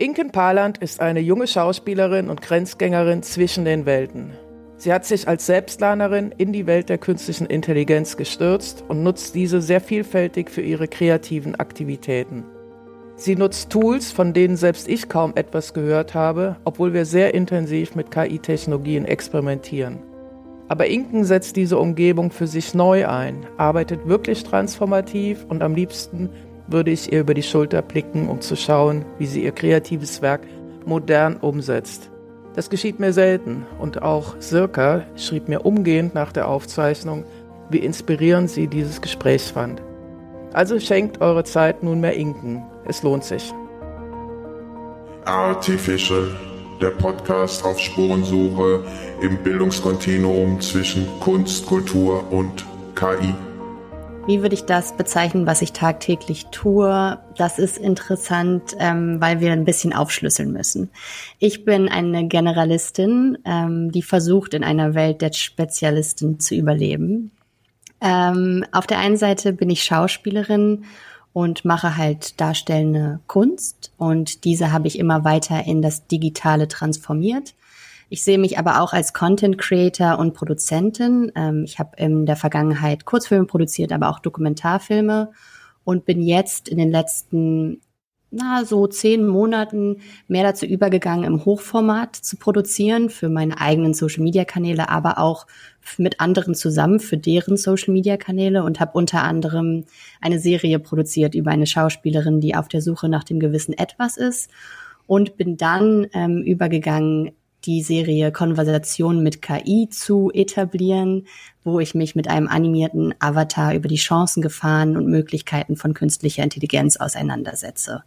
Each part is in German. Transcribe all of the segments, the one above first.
Inken Paland ist eine junge Schauspielerin und Grenzgängerin zwischen den Welten. Sie hat sich als Selbstlernerin in die Welt der künstlichen Intelligenz gestürzt und nutzt diese sehr vielfältig für ihre kreativen Aktivitäten. Sie nutzt Tools, von denen selbst ich kaum etwas gehört habe, obwohl wir sehr intensiv mit KI-Technologien experimentieren. Aber Inken setzt diese Umgebung für sich neu ein, arbeitet wirklich transformativ und am liebsten würde ich ihr über die Schulter blicken, um zu schauen, wie sie ihr kreatives Werk modern umsetzt. Das geschieht mir selten und auch Sirka schrieb mir umgehend nach der Aufzeichnung, wie inspirierend sie dieses Gespräch fand. Also schenkt eure Zeit nunmehr Inken. Es lohnt sich. Artificial, der Podcast auf Spurensuche im Bildungskontinuum zwischen Kunst, Kultur und KI. Wie würde ich das bezeichnen, was ich tagtäglich tue? Das ist interessant, ähm, weil wir ein bisschen aufschlüsseln müssen. Ich bin eine Generalistin, ähm, die versucht, in einer Welt der Spezialisten zu überleben. Ähm, auf der einen Seite bin ich Schauspielerin und mache halt darstellende Kunst und diese habe ich immer weiter in das Digitale transformiert. Ich sehe mich aber auch als Content Creator und Produzentin. Ähm, ich habe in der Vergangenheit Kurzfilme produziert, aber auch Dokumentarfilme und bin jetzt in den letzten na, so zehn Monaten mehr dazu übergegangen, im Hochformat zu produzieren für meine eigenen Social Media Kanäle, aber auch mit anderen zusammen für deren Social Media Kanäle und habe unter anderem eine Serie produziert über eine Schauspielerin, die auf der Suche nach dem gewissen Etwas ist und bin dann ähm, übergegangen die Serie Konversation mit KI zu etablieren, wo ich mich mit einem animierten Avatar über die Chancen, Gefahren und Möglichkeiten von künstlicher Intelligenz auseinandersetze.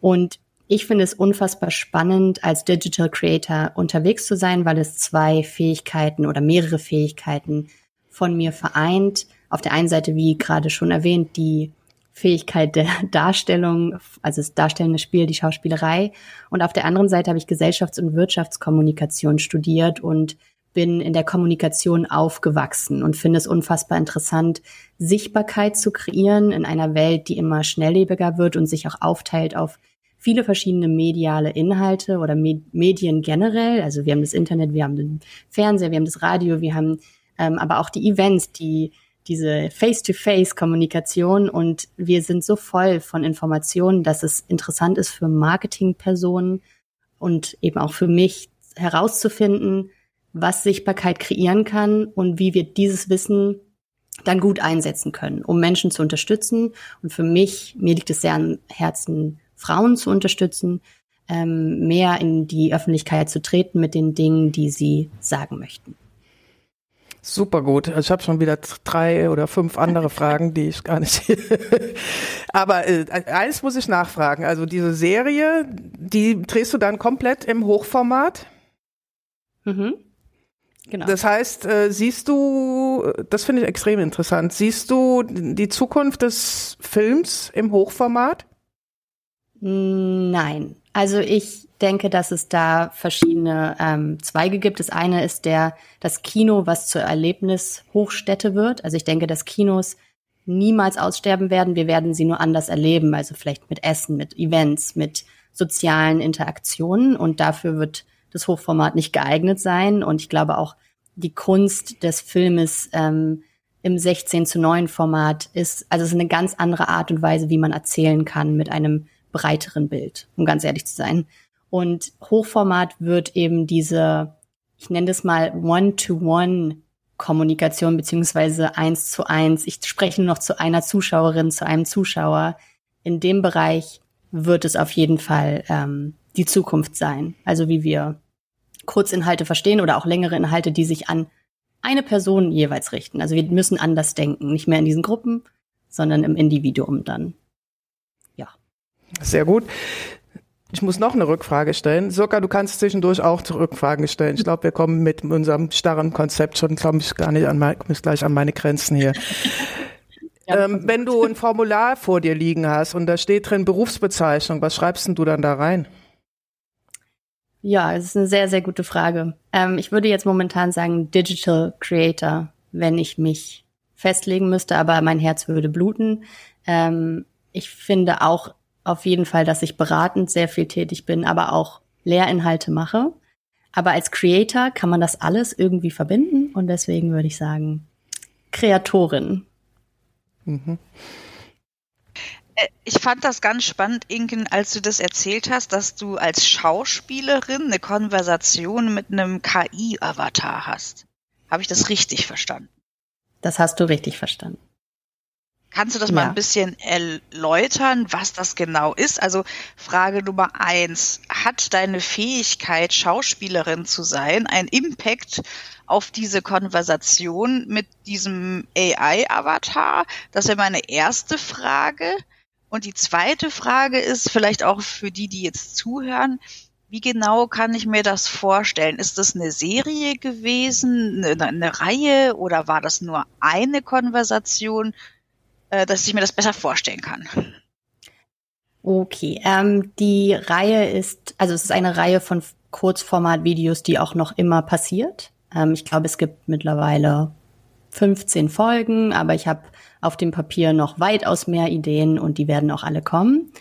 Und ich finde es unfassbar spannend, als Digital Creator unterwegs zu sein, weil es zwei Fähigkeiten oder mehrere Fähigkeiten von mir vereint. Auf der einen Seite, wie gerade schon erwähnt, die Fähigkeit der Darstellung, also das darstellende Spiel, die Schauspielerei. Und auf der anderen Seite habe ich Gesellschafts- und Wirtschaftskommunikation studiert und bin in der Kommunikation aufgewachsen und finde es unfassbar interessant, Sichtbarkeit zu kreieren in einer Welt, die immer schnelllebiger wird und sich auch aufteilt auf viele verschiedene mediale Inhalte oder Medien generell. Also wir haben das Internet, wir haben den Fernseher, wir haben das Radio, wir haben ähm, aber auch die Events, die diese Face-to-Face-Kommunikation und wir sind so voll von Informationen, dass es interessant ist für Marketingpersonen und eben auch für mich herauszufinden, was Sichtbarkeit kreieren kann und wie wir dieses Wissen dann gut einsetzen können, um Menschen zu unterstützen. Und für mich, mir liegt es sehr am Herzen, Frauen zu unterstützen, ähm, mehr in die Öffentlichkeit zu treten mit den Dingen, die sie sagen möchten. Super gut. Ich habe schon wieder drei oder fünf andere Fragen, die ich gar nicht. Aber äh, eines muss ich nachfragen. Also diese Serie, die drehst du dann komplett im Hochformat? Mhm. Genau. Das heißt, äh, siehst du, das finde ich extrem interessant, siehst du die Zukunft des Films im Hochformat? Nein. Also ich denke, dass es da verschiedene ähm, Zweige gibt. Das eine ist der das Kino, was zur Erlebnishochstätte wird. Also ich denke, dass Kinos niemals aussterben werden. Wir werden sie nur anders erleben. Also vielleicht mit Essen, mit Events, mit sozialen Interaktionen. Und dafür wird das Hochformat nicht geeignet sein. Und ich glaube auch, die Kunst des Filmes ähm, im 16 zu 9 Format ist, also es ist eine ganz andere Art und Weise, wie man erzählen kann mit einem breiteren Bild, um ganz ehrlich zu sein. Und Hochformat wird eben diese, ich nenne das mal One-to-One Kommunikation beziehungsweise eins zu eins. Ich spreche nur noch zu einer Zuschauerin, zu einem Zuschauer. In dem Bereich wird es auf jeden Fall ähm, die Zukunft sein. Also wie wir Kurzinhalte verstehen oder auch längere Inhalte, die sich an eine Person jeweils richten. Also wir müssen anders denken, nicht mehr in diesen Gruppen, sondern im Individuum dann. Sehr gut. Ich muss noch eine Rückfrage stellen. Sogar du kannst zwischendurch auch Rückfragen stellen. Ich glaube, wir kommen mit unserem starren Konzept schon, glaube ich, gar nicht an mein, gleich an meine Grenzen hier. Ja, ähm, wenn du ein Formular vor dir liegen hast und da steht drin Berufsbezeichnung, was schreibst denn du dann da rein? Ja, es ist eine sehr, sehr gute Frage. Ähm, ich würde jetzt momentan sagen Digital Creator, wenn ich mich festlegen müsste, aber mein Herz würde bluten. Ähm, ich finde auch auf jeden Fall, dass ich beratend sehr viel tätig bin, aber auch Lehrinhalte mache. Aber als Creator kann man das alles irgendwie verbinden und deswegen würde ich sagen, Kreatorin. Mhm. Äh, ich fand das ganz spannend, Inken, als du das erzählt hast, dass du als Schauspielerin eine Konversation mit einem KI-Avatar hast. Habe ich das richtig verstanden? Das hast du richtig verstanden. Kannst du das ja. mal ein bisschen erläutern, was das genau ist? Also Frage Nummer eins, hat deine Fähigkeit, Schauspielerin zu sein, einen Impact auf diese Konversation mit diesem AI-Avatar? Das wäre meine erste Frage. Und die zweite Frage ist vielleicht auch für die, die jetzt zuhören, wie genau kann ich mir das vorstellen? Ist das eine Serie gewesen, eine, eine Reihe oder war das nur eine Konversation? Äh, dass ich mir das besser vorstellen kann. Okay, ähm, die Reihe ist, also es ist eine Reihe von Kurzformat-Videos, die auch noch immer passiert. Ähm, ich glaube, es gibt mittlerweile 15 Folgen, aber ich habe auf dem Papier noch weitaus mehr Ideen und die werden auch alle kommen.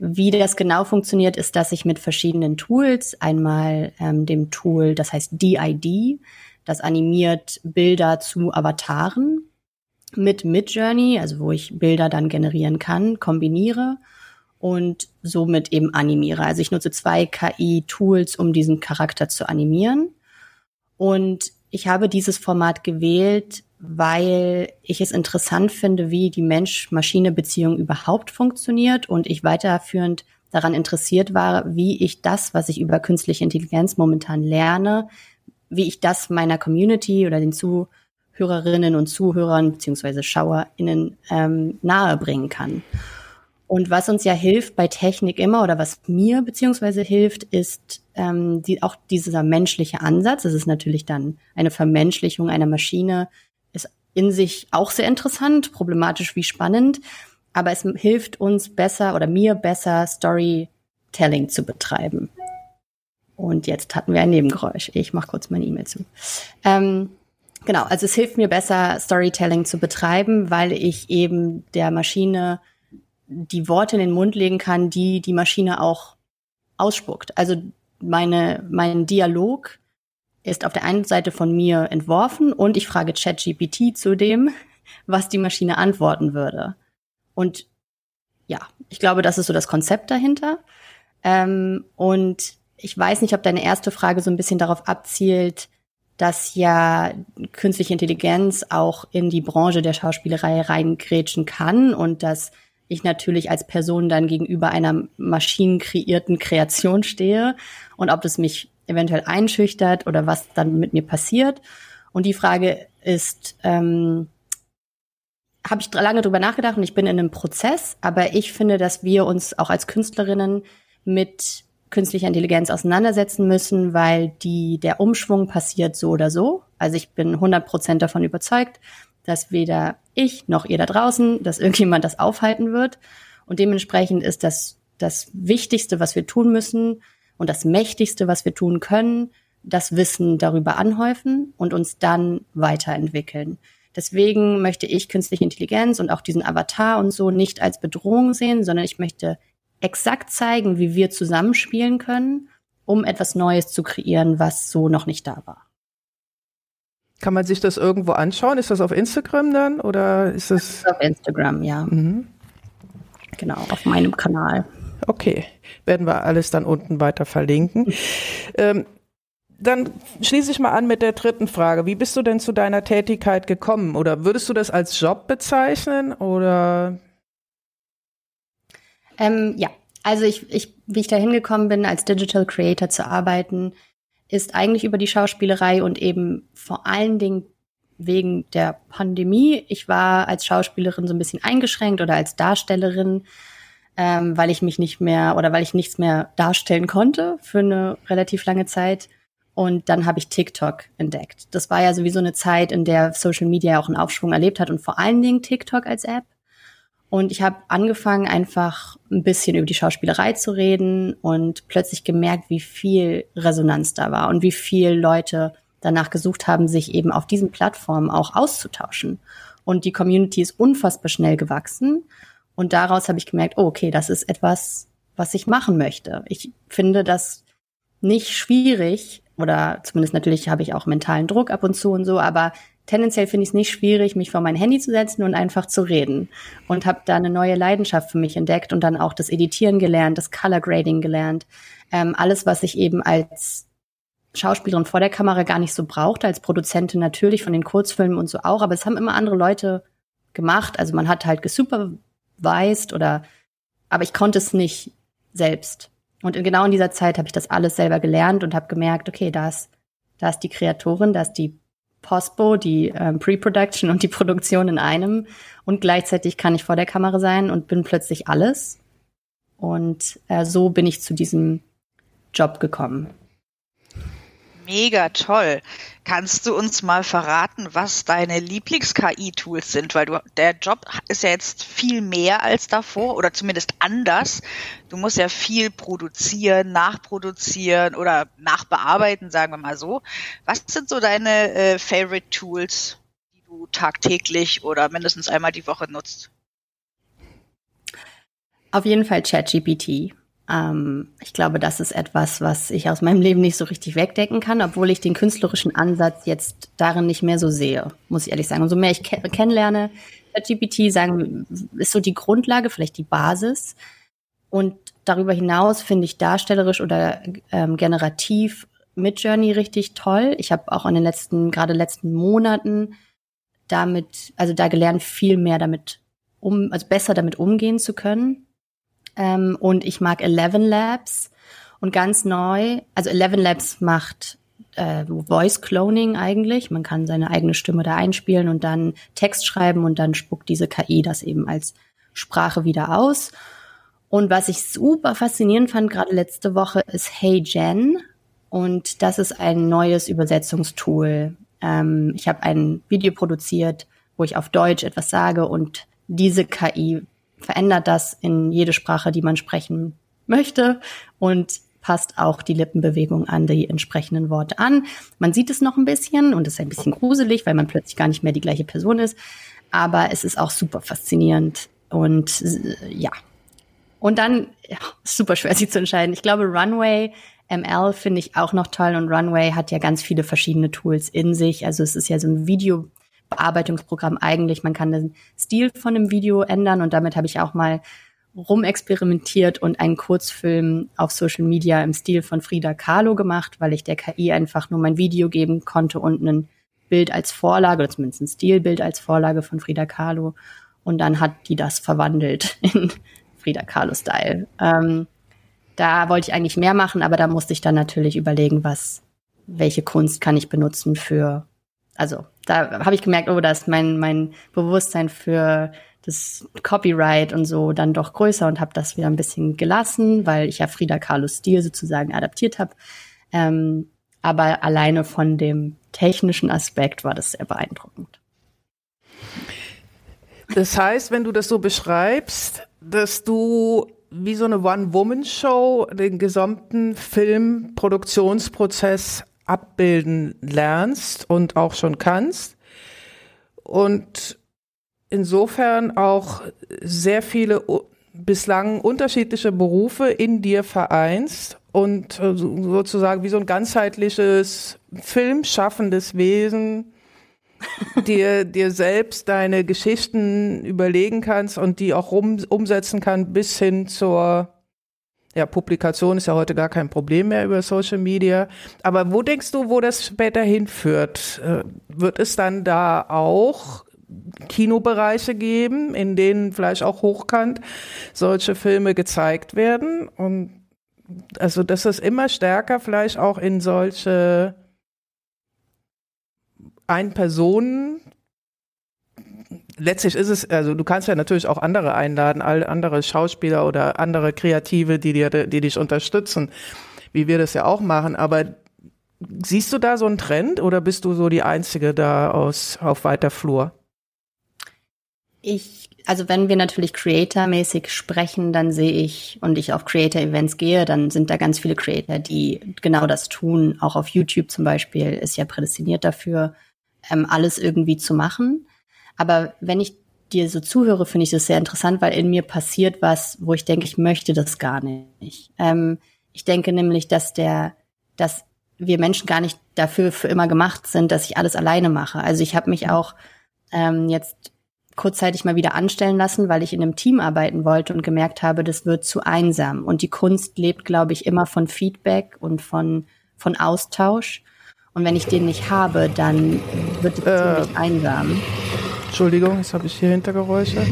Wie das genau funktioniert, ist, dass ich mit verschiedenen Tools, einmal ähm, dem Tool, das heißt DID, das animiert Bilder zu Avataren mit Midjourney, also wo ich Bilder dann generieren kann, kombiniere und somit eben animiere. Also ich nutze zwei KI-Tools, um diesen Charakter zu animieren. Und ich habe dieses Format gewählt, weil ich es interessant finde, wie die Mensch-Maschine-Beziehung überhaupt funktioniert und ich weiterführend daran interessiert war, wie ich das, was ich über künstliche Intelligenz momentan lerne, wie ich das meiner Community oder den zu Hörerinnen und Zuhörern beziehungsweise SchauerInnen ähm, nahebringen kann. Und was uns ja hilft bei Technik immer oder was mir beziehungsweise hilft, ist ähm, die, auch dieser menschliche Ansatz. Das ist natürlich dann eine Vermenschlichung einer Maschine, ist in sich auch sehr interessant, problematisch wie spannend, aber es hilft uns besser oder mir besser Storytelling zu betreiben. Und jetzt hatten wir ein Nebengeräusch. Ich mache kurz meine E-Mail zu. Ähm, Genau, also es hilft mir besser, Storytelling zu betreiben, weil ich eben der Maschine die Worte in den Mund legen kann, die die Maschine auch ausspuckt. Also meine, mein Dialog ist auf der einen Seite von mir entworfen und ich frage ChatGPT zu dem, was die Maschine antworten würde. Und ja, ich glaube, das ist so das Konzept dahinter. Ähm, und ich weiß nicht, ob deine erste Frage so ein bisschen darauf abzielt, dass ja künstliche Intelligenz auch in die Branche der Schauspielerei reingrätschen kann und dass ich natürlich als Person dann gegenüber einer maschinenkreierten Kreation stehe und ob es mich eventuell einschüchtert oder was dann mit mir passiert. Und die Frage ist, ähm, habe ich lange drüber nachgedacht und ich bin in einem Prozess, aber ich finde, dass wir uns auch als Künstlerinnen mit künstlicher Intelligenz auseinandersetzen müssen, weil die, der Umschwung passiert so oder so. Also ich bin 100 Prozent davon überzeugt, dass weder ich noch ihr da draußen, dass irgendjemand das aufhalten wird. Und dementsprechend ist das das Wichtigste, was wir tun müssen und das Mächtigste, was wir tun können, das Wissen darüber anhäufen und uns dann weiterentwickeln. Deswegen möchte ich künstliche Intelligenz und auch diesen Avatar und so nicht als Bedrohung sehen, sondern ich möchte exakt zeigen, wie wir zusammenspielen können, um etwas Neues zu kreieren, was so noch nicht da war. Kann man sich das irgendwo anschauen? Ist das auf Instagram dann oder ist das? das ist auf Instagram, ja. Mhm. Genau, auf meinem Kanal. Okay, werden wir alles dann unten weiter verlinken. ähm, dann schließe ich mal an mit der dritten Frage. Wie bist du denn zu deiner Tätigkeit gekommen? Oder würdest du das als Job bezeichnen? Oder ähm, ja, also ich, ich, wie ich da hingekommen bin, als Digital Creator zu arbeiten, ist eigentlich über die Schauspielerei und eben vor allen Dingen wegen der Pandemie. Ich war als Schauspielerin so ein bisschen eingeschränkt oder als Darstellerin, ähm, weil ich mich nicht mehr oder weil ich nichts mehr darstellen konnte für eine relativ lange Zeit. Und dann habe ich TikTok entdeckt. Das war ja sowieso eine Zeit, in der Social Media auch einen Aufschwung erlebt hat und vor allen Dingen TikTok als App. Und ich habe angefangen, einfach ein bisschen über die Schauspielerei zu reden und plötzlich gemerkt, wie viel Resonanz da war und wie viel Leute danach gesucht haben, sich eben auf diesen Plattformen auch auszutauschen. Und die Community ist unfassbar schnell gewachsen. Und daraus habe ich gemerkt, oh, okay, das ist etwas, was ich machen möchte. Ich finde das nicht schwierig, oder zumindest natürlich habe ich auch mentalen Druck ab und zu und so, aber tendenziell finde ich es nicht schwierig, mich vor mein Handy zu setzen und einfach zu reden. Und habe da eine neue Leidenschaft für mich entdeckt und dann auch das Editieren gelernt, das Color Grading gelernt. Ähm, alles, was ich eben als Schauspielerin vor der Kamera gar nicht so brauchte, als Produzentin natürlich von den Kurzfilmen und so auch, aber es haben immer andere Leute gemacht. Also man hat halt gesupervised oder, aber ich konnte es nicht selbst. Und in, genau in dieser Zeit habe ich das alles selber gelernt und habe gemerkt, okay, da ist, da ist die Kreatorin, da ist die Postbo, die ähm, Pre-Production und die Produktion in einem. Und gleichzeitig kann ich vor der Kamera sein und bin plötzlich alles. Und äh, so bin ich zu diesem Job gekommen mega toll. Kannst du uns mal verraten, was deine Lieblings-KI-Tools sind? Weil du, der Job ist ja jetzt viel mehr als davor oder zumindest anders. Du musst ja viel produzieren, nachproduzieren oder nachbearbeiten, sagen wir mal so. Was sind so deine äh, Favorite Tools, die du tagtäglich oder mindestens einmal die Woche nutzt? Auf jeden Fall ChatGPT. Ähm, ich glaube, das ist etwas, was ich aus meinem Leben nicht so richtig wegdecken kann, obwohl ich den künstlerischen Ansatz jetzt darin nicht mehr so sehe, muss ich ehrlich sagen. Und so mehr ich ke kennenlerne, ChatGPT sagen, ist so die Grundlage, vielleicht die Basis. Und darüber hinaus finde ich darstellerisch oder ähm, generativ mit Journey richtig toll. Ich habe auch in den letzten, gerade letzten Monaten damit, also da gelernt, viel mehr damit um, also besser damit umgehen zu können. Ähm, und ich mag Eleven Labs. Und ganz neu, also Eleven Labs macht äh, Voice Cloning eigentlich. Man kann seine eigene Stimme da einspielen und dann Text schreiben und dann spuckt diese KI das eben als Sprache wieder aus. Und was ich super faszinierend fand, gerade letzte Woche, ist Hey Jen. Und das ist ein neues Übersetzungstool. Ähm, ich habe ein Video produziert, wo ich auf Deutsch etwas sage und diese KI verändert das in jede Sprache, die man sprechen möchte und passt auch die Lippenbewegung an die entsprechenden Worte an. Man sieht es noch ein bisschen und es ist ein bisschen gruselig, weil man plötzlich gar nicht mehr die gleiche Person ist. Aber es ist auch super faszinierend und äh, ja. Und dann, ja, super schwer sich zu entscheiden. Ich glaube, Runway ML finde ich auch noch toll und Runway hat ja ganz viele verschiedene Tools in sich. Also es ist ja so ein Video, Bearbeitungsprogramm eigentlich. Man kann den Stil von einem Video ändern und damit habe ich auch mal rumexperimentiert und einen Kurzfilm auf Social Media im Stil von Frida Kahlo gemacht, weil ich der KI einfach nur mein Video geben konnte und ein Bild als Vorlage, oder zumindest ein Stilbild als Vorlage von Frida Kahlo. Und dann hat die das verwandelt in Frida Kahlo-Style. Ähm, da wollte ich eigentlich mehr machen, aber da musste ich dann natürlich überlegen, was, welche Kunst kann ich benutzen für also da habe ich gemerkt, oh, da ist mein, mein Bewusstsein für das Copyright und so dann doch größer und habe das wieder ein bisschen gelassen, weil ich ja Frida Kahlos Stil sozusagen adaptiert habe. Ähm, aber alleine von dem technischen Aspekt war das sehr beeindruckend. Das heißt, wenn du das so beschreibst, dass du wie so eine One-Woman-Show den gesamten Filmproduktionsprozess abbilden lernst und auch schon kannst. Und insofern auch sehr viele bislang unterschiedliche Berufe in dir vereinst und äh, sozusagen wie so ein ganzheitliches filmschaffendes Wesen dir, dir selbst deine Geschichten überlegen kannst und die auch rum, umsetzen kann bis hin zur ja, Publikation ist ja heute gar kein Problem mehr über Social Media. Aber wo denkst du, wo das später hinführt? Äh, wird es dann da auch Kinobereiche geben, in denen vielleicht auch hochkant solche Filme gezeigt werden? Und also, dass es immer stärker vielleicht auch in solche Ein-Personen letztlich ist es, also du kannst ja natürlich auch andere einladen, all andere Schauspieler oder andere Kreative, die dir, die dich unterstützen, wie wir das ja auch machen. Aber siehst du da so einen Trend oder bist du so die Einzige da aus, auf weiter Flur? Ich, also wenn wir natürlich Creator-mäßig sprechen, dann sehe ich und ich auf Creator-Events gehe, dann sind da ganz viele Creator, die genau das tun. Auch auf YouTube zum Beispiel ist ja prädestiniert dafür, ähm, alles irgendwie zu machen. Aber wenn ich dir so zuhöre, finde ich das sehr interessant, weil in mir passiert was, wo ich denke, ich möchte das gar nicht. Ähm, ich denke nämlich, dass der, dass wir Menschen gar nicht dafür für immer gemacht sind, dass ich alles alleine mache. Also ich habe mich auch ähm, jetzt kurzzeitig mal wieder anstellen lassen, weil ich in einem Team arbeiten wollte und gemerkt habe, das wird zu einsam. Und die Kunst lebt, glaube ich, immer von Feedback und von, von Austausch. Und wenn ich den nicht habe, dann wird es äh, ziemlich einsam. Entschuldigung, jetzt habe ich hier Hintergeräusche.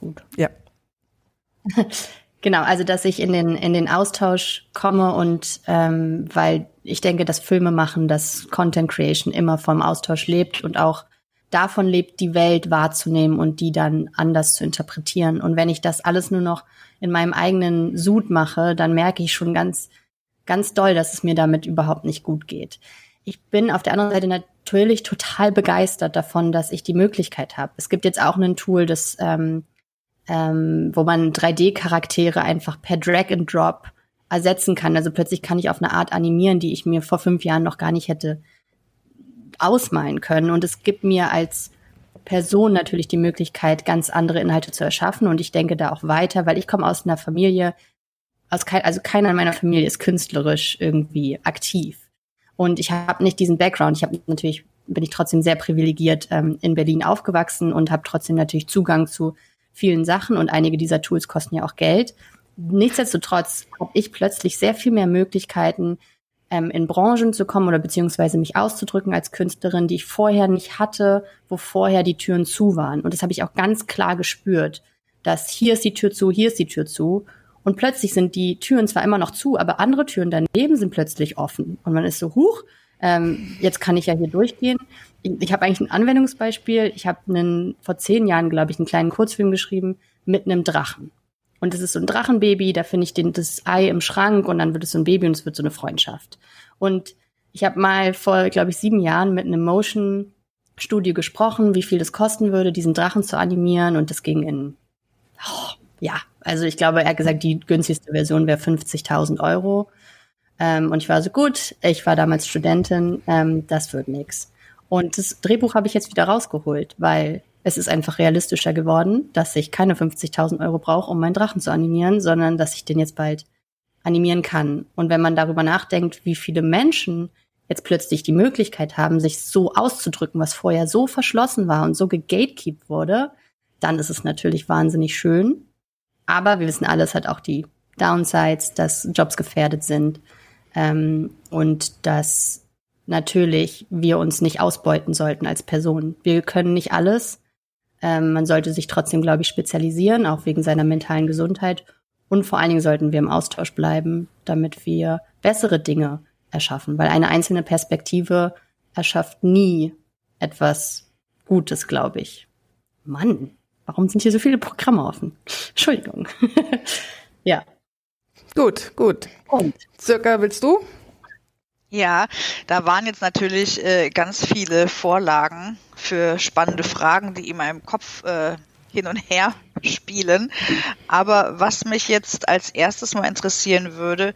Gut. Ja. genau, also dass ich in den, in den Austausch komme und ähm, weil ich denke, dass Filme machen, dass Content Creation immer vom Austausch lebt und auch davon lebt, die Welt wahrzunehmen und die dann anders zu interpretieren. Und wenn ich das alles nur noch in meinem eigenen Sud mache, dann merke ich schon ganz, ganz doll, dass es mir damit überhaupt nicht gut geht. Ich bin auf der anderen Seite natürlich total begeistert davon, dass ich die Möglichkeit habe. Es gibt jetzt auch ein Tool, das, ähm, ähm, wo man 3D-Charaktere einfach per Drag and Drop ersetzen kann. Also plötzlich kann ich auf eine Art animieren, die ich mir vor fünf Jahren noch gar nicht hätte ausmalen können. Und es gibt mir als Person natürlich die Möglichkeit, ganz andere Inhalte zu erschaffen. Und ich denke da auch weiter, weil ich komme aus einer Familie, aus kein, also keiner in meiner Familie ist künstlerisch irgendwie aktiv. Und ich habe nicht diesen Background. Ich habe natürlich bin ich trotzdem sehr privilegiert ähm, in Berlin aufgewachsen und habe trotzdem natürlich Zugang zu vielen Sachen und einige dieser Tools kosten ja auch Geld. Nichtsdestotrotz habe ich plötzlich sehr viel mehr Möglichkeiten, ähm, in Branchen zu kommen oder beziehungsweise mich auszudrücken als Künstlerin, die ich vorher nicht hatte, wo vorher die Türen zu waren. Und das habe ich auch ganz klar gespürt, dass hier ist die Tür zu, hier ist die Tür zu. Und plötzlich sind die Türen zwar immer noch zu, aber andere Türen daneben sind plötzlich offen. Und man ist so, huch, ähm, jetzt kann ich ja hier durchgehen. Ich, ich habe eigentlich ein Anwendungsbeispiel. Ich habe einen, vor zehn Jahren, glaube ich, einen kleinen Kurzfilm geschrieben mit einem Drachen. Und es ist so ein Drachenbaby, da finde ich den, das Ei im Schrank und dann wird es so ein Baby und es wird so eine Freundschaft. Und ich habe mal vor, glaube ich, sieben Jahren mit einem Motion Studio gesprochen, wie viel das kosten würde, diesen Drachen zu animieren. Und das ging in, oh, ja, also ich glaube, er hat gesagt, die günstigste Version wäre 50.000 Euro. Ähm, und ich war so, gut, ich war damals Studentin, ähm, das wird nix. Und das Drehbuch habe ich jetzt wieder rausgeholt, weil es ist einfach realistischer geworden, dass ich keine 50.000 Euro brauche, um meinen Drachen zu animieren, sondern dass ich den jetzt bald animieren kann. Und wenn man darüber nachdenkt, wie viele Menschen jetzt plötzlich die Möglichkeit haben, sich so auszudrücken, was vorher so verschlossen war und so gegatekeept wurde, dann ist es natürlich wahnsinnig schön. Aber wir wissen alles, hat auch die Downsides, dass Jobs gefährdet sind ähm, und dass natürlich wir uns nicht ausbeuten sollten als Person. Wir können nicht alles. Ähm, man sollte sich trotzdem, glaube ich, spezialisieren, auch wegen seiner mentalen Gesundheit. Und vor allen Dingen sollten wir im Austausch bleiben, damit wir bessere Dinge erschaffen, weil eine einzelne Perspektive erschafft nie etwas Gutes, glaube ich. Mann, warum sind hier so viele Programme offen? Entschuldigung. ja. Gut, gut. Und? Circa willst du? Ja, da waren jetzt natürlich äh, ganz viele Vorlagen für spannende Fragen, die in meinem Kopf äh, hin und her spielen. Aber was mich jetzt als erstes mal interessieren würde,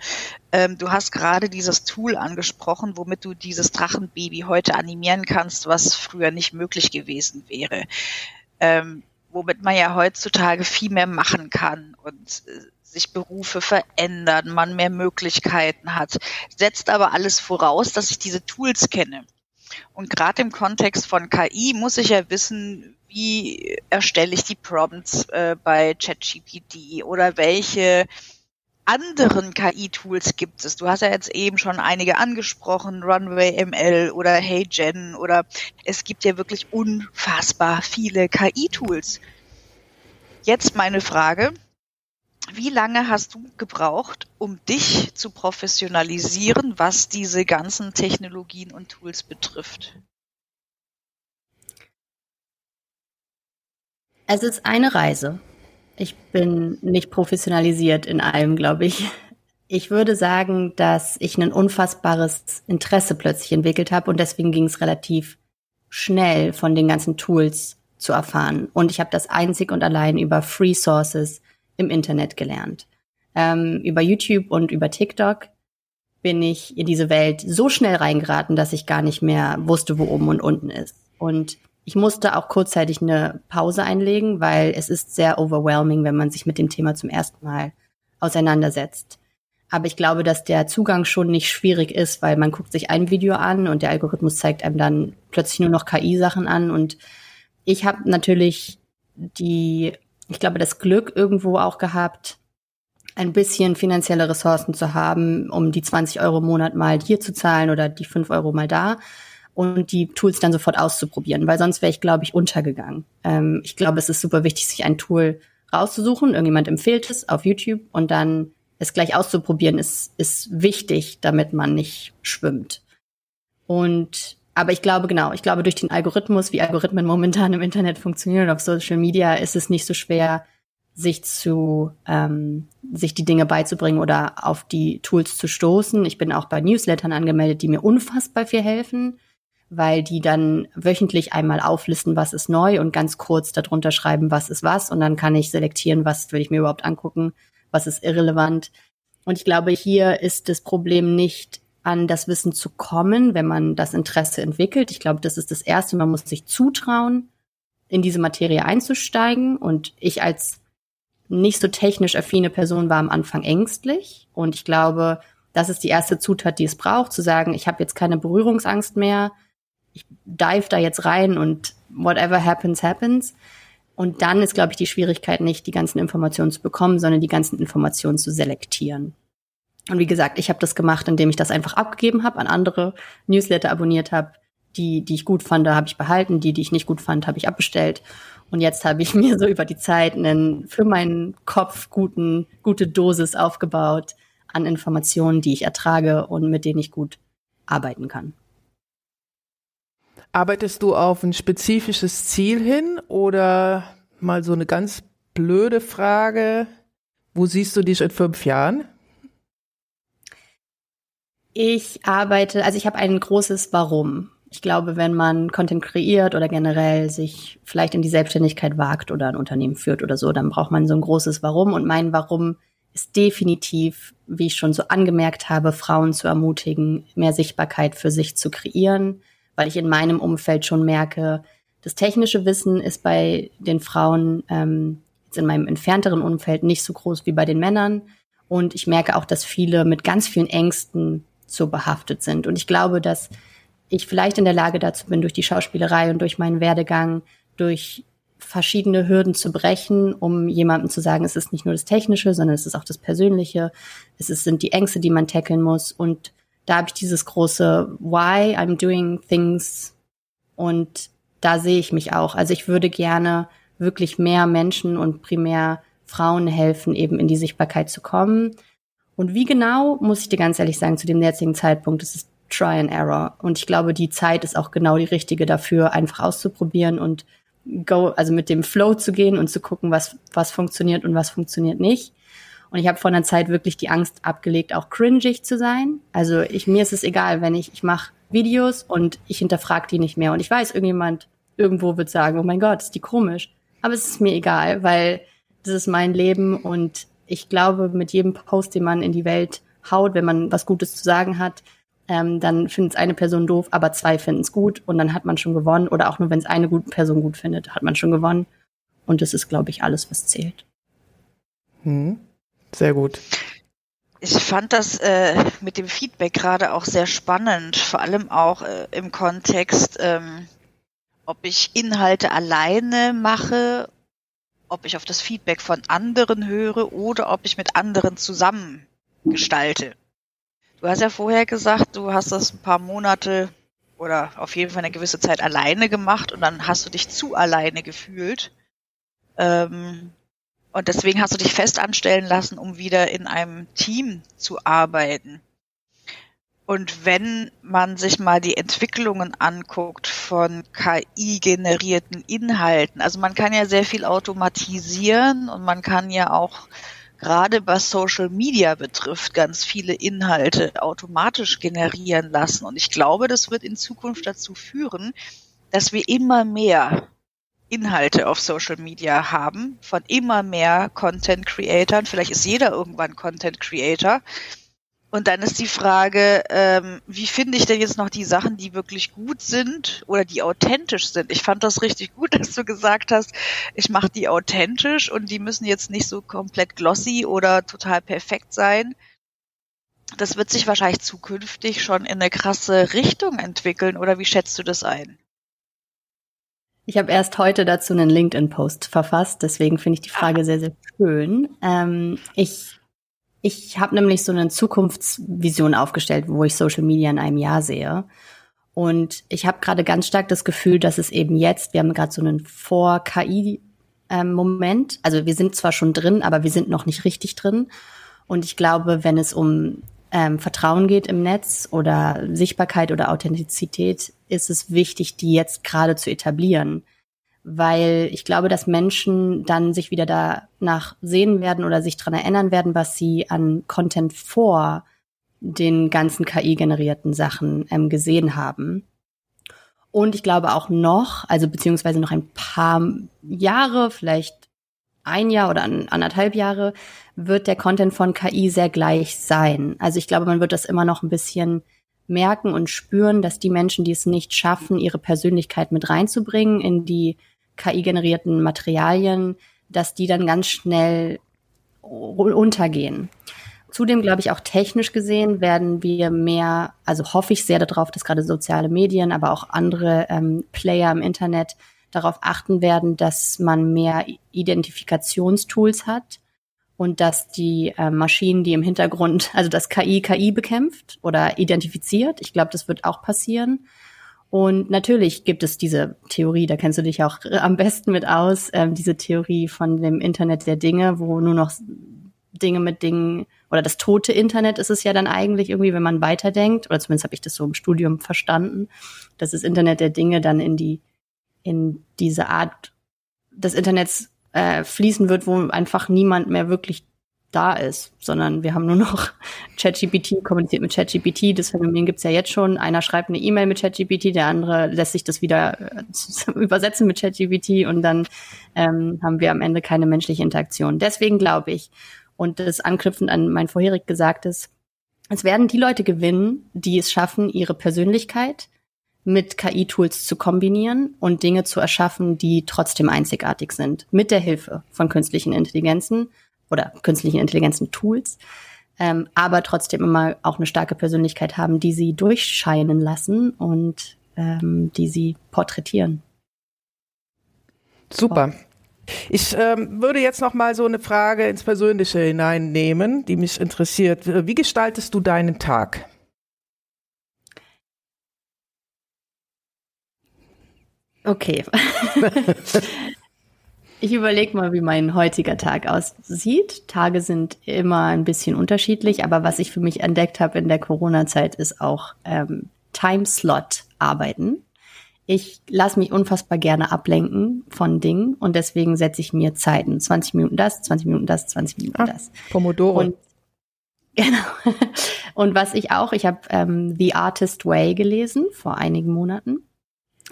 ähm, du hast gerade dieses Tool angesprochen, womit du dieses Drachenbaby heute animieren kannst, was früher nicht möglich gewesen wäre. Ähm, womit man ja heutzutage viel mehr machen kann und äh, sich Berufe verändern, man mehr Möglichkeiten hat, setzt aber alles voraus, dass ich diese Tools kenne. Und gerade im Kontext von KI muss ich ja wissen, wie erstelle ich die Prompts äh, bei ChatGPT oder welche anderen KI-Tools gibt es? Du hast ja jetzt eben schon einige angesprochen, Runway ML oder HeyGen oder es gibt ja wirklich unfassbar viele KI-Tools. Jetzt meine Frage, wie lange hast du gebraucht, um dich zu professionalisieren, was diese ganzen Technologien und Tools betrifft? Es ist eine Reise. Ich bin nicht professionalisiert in allem, glaube ich. Ich würde sagen, dass ich ein unfassbares Interesse plötzlich entwickelt habe und deswegen ging es relativ schnell von den ganzen Tools zu erfahren. Und ich habe das einzig und allein über Free Sources im Internet gelernt. Ähm, über YouTube und über TikTok bin ich in diese Welt so schnell reingeraten, dass ich gar nicht mehr wusste, wo oben und unten ist. Und ich musste auch kurzzeitig eine Pause einlegen, weil es ist sehr overwhelming, wenn man sich mit dem Thema zum ersten Mal auseinandersetzt. Aber ich glaube, dass der Zugang schon nicht schwierig ist, weil man guckt sich ein Video an und der Algorithmus zeigt einem dann plötzlich nur noch KI-Sachen an. Und ich habe natürlich die, ich glaube, das Glück irgendwo auch gehabt, ein bisschen finanzielle Ressourcen zu haben, um die 20 Euro im Monat mal hier zu zahlen oder die 5 Euro mal da und die Tools dann sofort auszuprobieren, weil sonst wäre ich, glaube ich, untergegangen. Ähm, ich glaube, es ist super wichtig, sich ein Tool rauszusuchen. Irgendjemand empfiehlt es auf YouTube und dann es gleich auszuprobieren, ist, ist wichtig, damit man nicht schwimmt. Und aber ich glaube genau, ich glaube durch den Algorithmus, wie Algorithmen momentan im Internet funktionieren auf Social Media, ist es nicht so schwer, sich zu ähm, sich die Dinge beizubringen oder auf die Tools zu stoßen. Ich bin auch bei Newslettern angemeldet, die mir unfassbar viel helfen weil die dann wöchentlich einmal auflisten, was ist neu und ganz kurz darunter schreiben, was ist was. Und dann kann ich selektieren, was will ich mir überhaupt angucken, was ist irrelevant. Und ich glaube, hier ist das Problem nicht an das Wissen zu kommen, wenn man das Interesse entwickelt. Ich glaube, das ist das Erste. Man muss sich zutrauen, in diese Materie einzusteigen. Und ich als nicht so technisch affine Person war am Anfang ängstlich. Und ich glaube, das ist die erste Zutat, die es braucht, zu sagen, ich habe jetzt keine Berührungsangst mehr ich dive da jetzt rein und whatever happens, happens. Und dann ist, glaube ich, die Schwierigkeit nicht, die ganzen Informationen zu bekommen, sondern die ganzen Informationen zu selektieren. Und wie gesagt, ich habe das gemacht, indem ich das einfach abgegeben habe, an andere Newsletter abonniert habe. Die, die ich gut fand, habe ich behalten. Die, die ich nicht gut fand, habe ich abbestellt. Und jetzt habe ich mir so über die Zeit einen für meinen Kopf guten, gute Dosis aufgebaut an Informationen, die ich ertrage und mit denen ich gut arbeiten kann. Arbeitest du auf ein spezifisches Ziel hin oder mal so eine ganz blöde Frage? Wo siehst du dich in fünf Jahren? Ich arbeite, also ich habe ein großes Warum. Ich glaube, wenn man Content kreiert oder generell sich vielleicht in die Selbstständigkeit wagt oder ein Unternehmen führt oder so, dann braucht man so ein großes Warum. Und mein Warum ist definitiv, wie ich schon so angemerkt habe, Frauen zu ermutigen, mehr Sichtbarkeit für sich zu kreieren, weil ich in meinem Umfeld schon merke, das technische Wissen ist bei den Frauen ähm, jetzt in meinem entfernteren Umfeld nicht so groß wie bei den Männern. Und ich merke auch, dass viele mit ganz vielen Ängsten so behaftet sind. Und ich glaube, dass ich vielleicht in der Lage dazu bin, durch die Schauspielerei und durch meinen Werdegang, durch verschiedene Hürden zu brechen, um jemandem zu sagen, es ist nicht nur das Technische, sondern es ist auch das Persönliche. Es ist, sind die Ängste, die man tackeln muss. Und da habe ich dieses große Why I'm doing things und da sehe ich mich auch. Also ich würde gerne wirklich mehr Menschen und primär Frauen helfen, eben in die Sichtbarkeit zu kommen. Und wie genau, muss ich dir ganz ehrlich sagen, zu dem jetzigen Zeitpunkt, es ist Try and Error. Und ich glaube, die Zeit ist auch genau die richtige dafür, einfach auszuprobieren und go, also mit dem Flow zu gehen und zu gucken, was, was funktioniert und was funktioniert nicht. Und ich habe vor einer Zeit wirklich die Angst abgelegt, auch cringig zu sein. Also ich, mir ist es egal, wenn ich, ich mache Videos und ich hinterfrage die nicht mehr. Und ich weiß, irgendjemand irgendwo wird sagen, oh mein Gott, ist die komisch. Aber es ist mir egal, weil das ist mein Leben und ich glaube, mit jedem Post, den man in die Welt haut, wenn man was Gutes zu sagen hat, ähm, dann findet es eine Person doof, aber zwei finden es gut und dann hat man schon gewonnen. Oder auch nur, wenn es eine gute Person gut findet, hat man schon gewonnen. Und das ist, glaube ich, alles, was zählt. Hm. Sehr gut. Ich fand das äh, mit dem Feedback gerade auch sehr spannend, vor allem auch äh, im Kontext, ähm, ob ich Inhalte alleine mache, ob ich auf das Feedback von anderen höre oder ob ich mit anderen zusammen gestalte. Du hast ja vorher gesagt, du hast das ein paar Monate oder auf jeden Fall eine gewisse Zeit alleine gemacht und dann hast du dich zu alleine gefühlt. Ähm, und deswegen hast du dich fest anstellen lassen, um wieder in einem Team zu arbeiten. Und wenn man sich mal die Entwicklungen anguckt von KI-generierten Inhalten, also man kann ja sehr viel automatisieren und man kann ja auch gerade was Social Media betrifft, ganz viele Inhalte automatisch generieren lassen. Und ich glaube, das wird in Zukunft dazu führen, dass wir immer mehr Inhalte auf Social Media haben von immer mehr Content Creatern. Vielleicht ist jeder irgendwann Content Creator. Und dann ist die Frage, ähm, wie finde ich denn jetzt noch die Sachen, die wirklich gut sind oder die authentisch sind? Ich fand das richtig gut, dass du gesagt hast, ich mache die authentisch und die müssen jetzt nicht so komplett glossy oder total perfekt sein. Das wird sich wahrscheinlich zukünftig schon in eine krasse Richtung entwickeln oder wie schätzt du das ein? Ich habe erst heute dazu einen LinkedIn-Post verfasst, deswegen finde ich die Frage ah. sehr, sehr schön. Ähm, ich ich habe nämlich so eine Zukunftsvision aufgestellt, wo ich Social Media in einem Jahr sehe. Und ich habe gerade ganz stark das Gefühl, dass es eben jetzt, wir haben gerade so einen Vor-KI-Moment. Ähm, also wir sind zwar schon drin, aber wir sind noch nicht richtig drin. Und ich glaube, wenn es um ähm, Vertrauen geht im Netz oder Sichtbarkeit oder Authentizität, ist es wichtig, die jetzt gerade zu etablieren weil ich glaube, dass Menschen dann sich wieder danach sehen werden oder sich daran erinnern werden, was sie an Content vor den ganzen KI-generierten Sachen ähm, gesehen haben. Und ich glaube auch noch, also beziehungsweise noch ein paar Jahre, vielleicht ein Jahr oder anderthalb Jahre, wird der Content von KI sehr gleich sein. Also ich glaube, man wird das immer noch ein bisschen merken und spüren, dass die Menschen, die es nicht schaffen, ihre Persönlichkeit mit reinzubringen in die KI-generierten Materialien, dass die dann ganz schnell untergehen. Zudem glaube ich auch technisch gesehen werden wir mehr, also hoffe ich sehr darauf, dass gerade soziale Medien, aber auch andere ähm, Player im Internet darauf achten werden, dass man mehr Identifikationstools hat und dass die äh, Maschinen, die im Hintergrund, also das KI KI bekämpft oder identifiziert, ich glaube, das wird auch passieren. Und natürlich gibt es diese Theorie, da kennst du dich auch am besten mit aus, ähm, diese Theorie von dem Internet der Dinge, wo nur noch Dinge mit Dingen oder das tote Internet ist es ja dann eigentlich irgendwie, wenn man weiterdenkt, oder zumindest habe ich das so im Studium verstanden, dass das Internet der Dinge dann in die in diese Art des Internets äh, fließen wird, wo einfach niemand mehr wirklich da ist, sondern wir haben nur noch ChatGPT kommuniziert mit ChatGPT. Das Phänomen gibt's ja jetzt schon. Einer schreibt eine E-Mail mit ChatGPT, der andere lässt sich das wieder äh, übersetzen mit ChatGPT und dann ähm, haben wir am Ende keine menschliche Interaktion. Deswegen glaube ich, und das anknüpfend an mein vorherig Gesagtes, es werden die Leute gewinnen, die es schaffen, ihre Persönlichkeit mit KI-Tools zu kombinieren und Dinge zu erschaffen, die trotzdem einzigartig sind, mit der Hilfe von künstlichen Intelligenzen oder künstlichen Intelligenzen-Tools, ähm, aber trotzdem immer auch eine starke Persönlichkeit haben, die sie durchscheinen lassen und ähm, die sie porträtieren. Super. Ich ähm, würde jetzt noch mal so eine Frage ins Persönliche hineinnehmen, die mich interessiert. Wie gestaltest du deinen Tag? Okay. Ich überlege mal, wie mein heutiger Tag aussieht. Tage sind immer ein bisschen unterschiedlich, aber was ich für mich entdeckt habe in der Corona-Zeit ist auch ähm, Timeslot-Arbeiten. Ich lasse mich unfassbar gerne ablenken von Dingen und deswegen setze ich mir Zeiten. 20 Minuten das, 20 Minuten das, 20 Minuten ah, das. Pomodoro. Und, genau. Und was ich auch, ich habe ähm, The Artist Way gelesen vor einigen Monaten.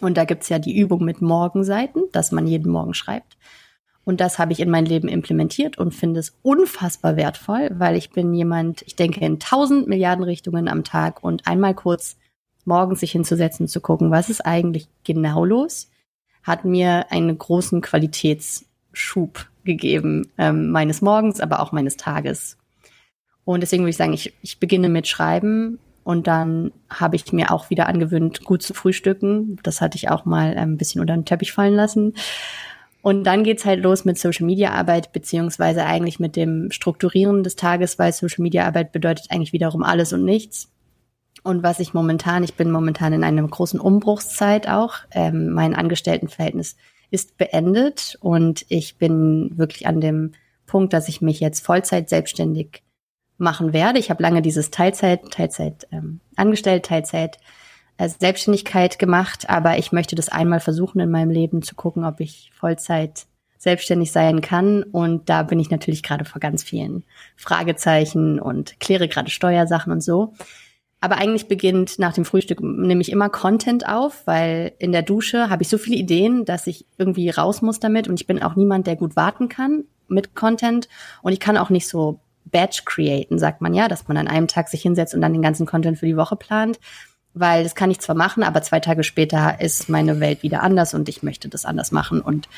Und da gibt's ja die Übung mit Morgenseiten, dass man jeden Morgen schreibt. Und das habe ich in mein Leben implementiert und finde es unfassbar wertvoll, weil ich bin jemand, ich denke in tausend Milliarden Richtungen am Tag und einmal kurz morgens sich hinzusetzen, zu gucken, was ist eigentlich genau los, hat mir einen großen Qualitätsschub gegeben, ähm, meines Morgens, aber auch meines Tages. Und deswegen würde ich sagen, ich, ich beginne mit Schreiben und dann habe ich mir auch wieder angewöhnt, gut zu frühstücken. Das hatte ich auch mal ähm, ein bisschen unter den Teppich fallen lassen. Und dann geht's halt los mit Social Media Arbeit, beziehungsweise eigentlich mit dem Strukturieren des Tages, weil Social Media Arbeit bedeutet eigentlich wiederum alles und nichts. Und was ich momentan, ich bin momentan in einer großen Umbruchszeit auch. Ähm, mein Angestelltenverhältnis ist beendet und ich bin wirklich an dem Punkt, dass ich mich jetzt Vollzeit selbstständig machen werde. Ich habe lange dieses Teilzeit, Teilzeit ähm, angestellt, Teilzeit Selbstständigkeit gemacht, aber ich möchte das einmal versuchen in meinem Leben zu gucken, ob ich Vollzeit selbstständig sein kann. Und da bin ich natürlich gerade vor ganz vielen Fragezeichen und kläre gerade Steuersachen und so. Aber eigentlich beginnt nach dem Frühstück nehme ich immer Content auf, weil in der Dusche habe ich so viele Ideen, dass ich irgendwie raus muss damit. Und ich bin auch niemand, der gut warten kann mit Content. Und ich kann auch nicht so Batch createn, sagt man ja, dass man an einem Tag sich hinsetzt und dann den ganzen Content für die Woche plant. Weil das kann ich zwar machen, aber zwei Tage später ist meine Welt wieder anders und ich möchte das anders machen. Und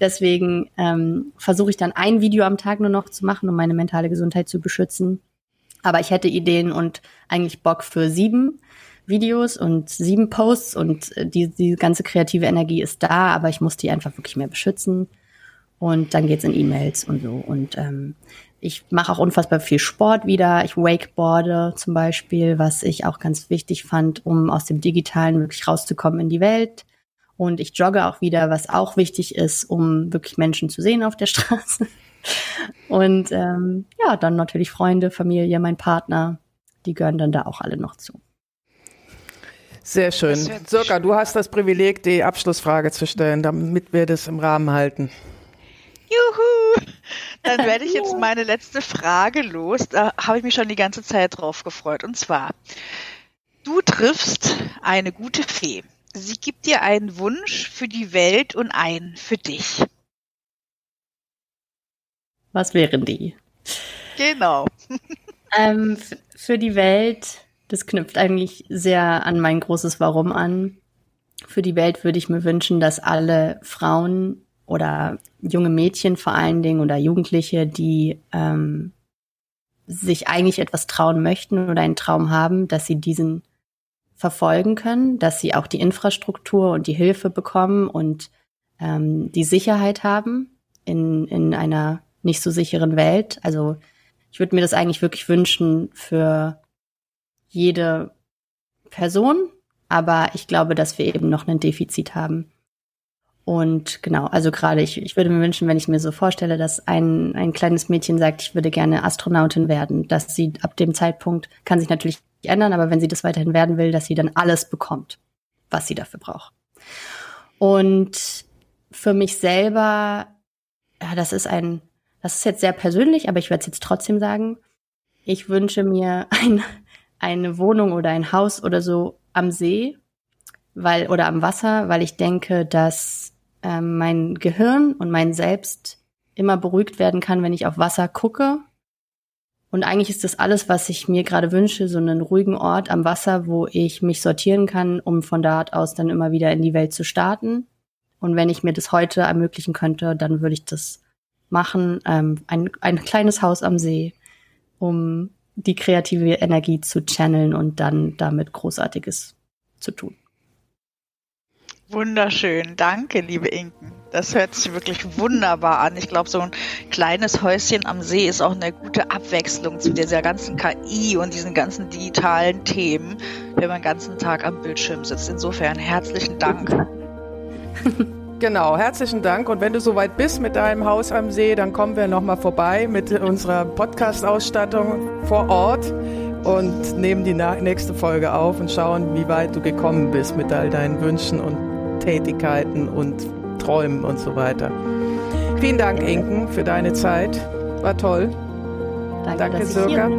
deswegen ähm, versuche ich dann ein Video am Tag nur noch zu machen, um meine mentale Gesundheit zu beschützen. Aber ich hätte Ideen und eigentlich Bock für sieben Videos und sieben Posts und äh, die, die ganze kreative Energie ist da, aber ich muss die einfach wirklich mehr beschützen. Und dann geht's in E-Mails und so. Und ähm, ich mache auch unfassbar viel Sport wieder. Ich wakeboarde zum Beispiel, was ich auch ganz wichtig fand, um aus dem Digitalen wirklich rauszukommen in die Welt. Und ich jogge auch wieder, was auch wichtig ist, um wirklich Menschen zu sehen auf der Straße. Und ähm, ja, dann natürlich Freunde, Familie, mein Partner, die gehören dann da auch alle noch zu. Sehr schön. Sirka, du hast das Privileg, die Abschlussfrage zu stellen, damit wir das im Rahmen halten. Juhu! Dann werde ich jetzt meine letzte Frage los. Da habe ich mich schon die ganze Zeit drauf gefreut. Und zwar, du triffst eine gute Fee. Sie gibt dir einen Wunsch für die Welt und einen für dich. Was wären die? Genau. ähm, für die Welt, das knüpft eigentlich sehr an mein großes Warum an. Für die Welt würde ich mir wünschen, dass alle Frauen oder junge Mädchen vor allen Dingen oder Jugendliche, die ähm, sich eigentlich etwas trauen möchten oder einen Traum haben, dass sie diesen verfolgen können, dass sie auch die Infrastruktur und die Hilfe bekommen und ähm, die Sicherheit haben in, in einer nicht so sicheren Welt. Also ich würde mir das eigentlich wirklich wünschen für jede Person, aber ich glaube, dass wir eben noch ein Defizit haben. Und genau, also gerade ich, ich würde mir wünschen, wenn ich mir so vorstelle, dass ein, ein kleines Mädchen sagt, ich würde gerne Astronautin werden, dass sie ab dem Zeitpunkt, kann sich natürlich ändern, aber wenn sie das weiterhin werden will, dass sie dann alles bekommt, was sie dafür braucht. Und für mich selber, ja, das ist ein, das ist jetzt sehr persönlich, aber ich werde es jetzt trotzdem sagen. Ich wünsche mir ein, eine Wohnung oder ein Haus oder so am See, weil, oder am Wasser, weil ich denke, dass ähm, mein Gehirn und mein Selbst immer beruhigt werden kann, wenn ich auf Wasser gucke. Und eigentlich ist das alles, was ich mir gerade wünsche, so einen ruhigen Ort am Wasser, wo ich mich sortieren kann, um von dort aus dann immer wieder in die Welt zu starten. Und wenn ich mir das heute ermöglichen könnte, dann würde ich das machen. Ähm, ein, ein kleines Haus am See, um die kreative Energie zu channeln und dann damit Großartiges zu tun. Wunderschön. Danke, liebe Inken. Das hört sich wirklich wunderbar an. Ich glaube, so ein kleines Häuschen am See ist auch eine gute Abwechslung zu dieser ganzen KI und diesen ganzen digitalen Themen, wenn man den ganzen Tag am Bildschirm sitzt. Insofern herzlichen Dank. Genau, herzlichen Dank. Und wenn du soweit bist mit deinem Haus am See, dann kommen wir nochmal vorbei mit unserer Podcast-Ausstattung vor Ort und nehmen die nächste Folge auf und schauen, wie weit du gekommen bist mit all deinen Wünschen und Tätigkeiten und Träumen und so weiter. Vielen Dank, Inken, für deine Zeit. War toll. Danke, Danke Sirka.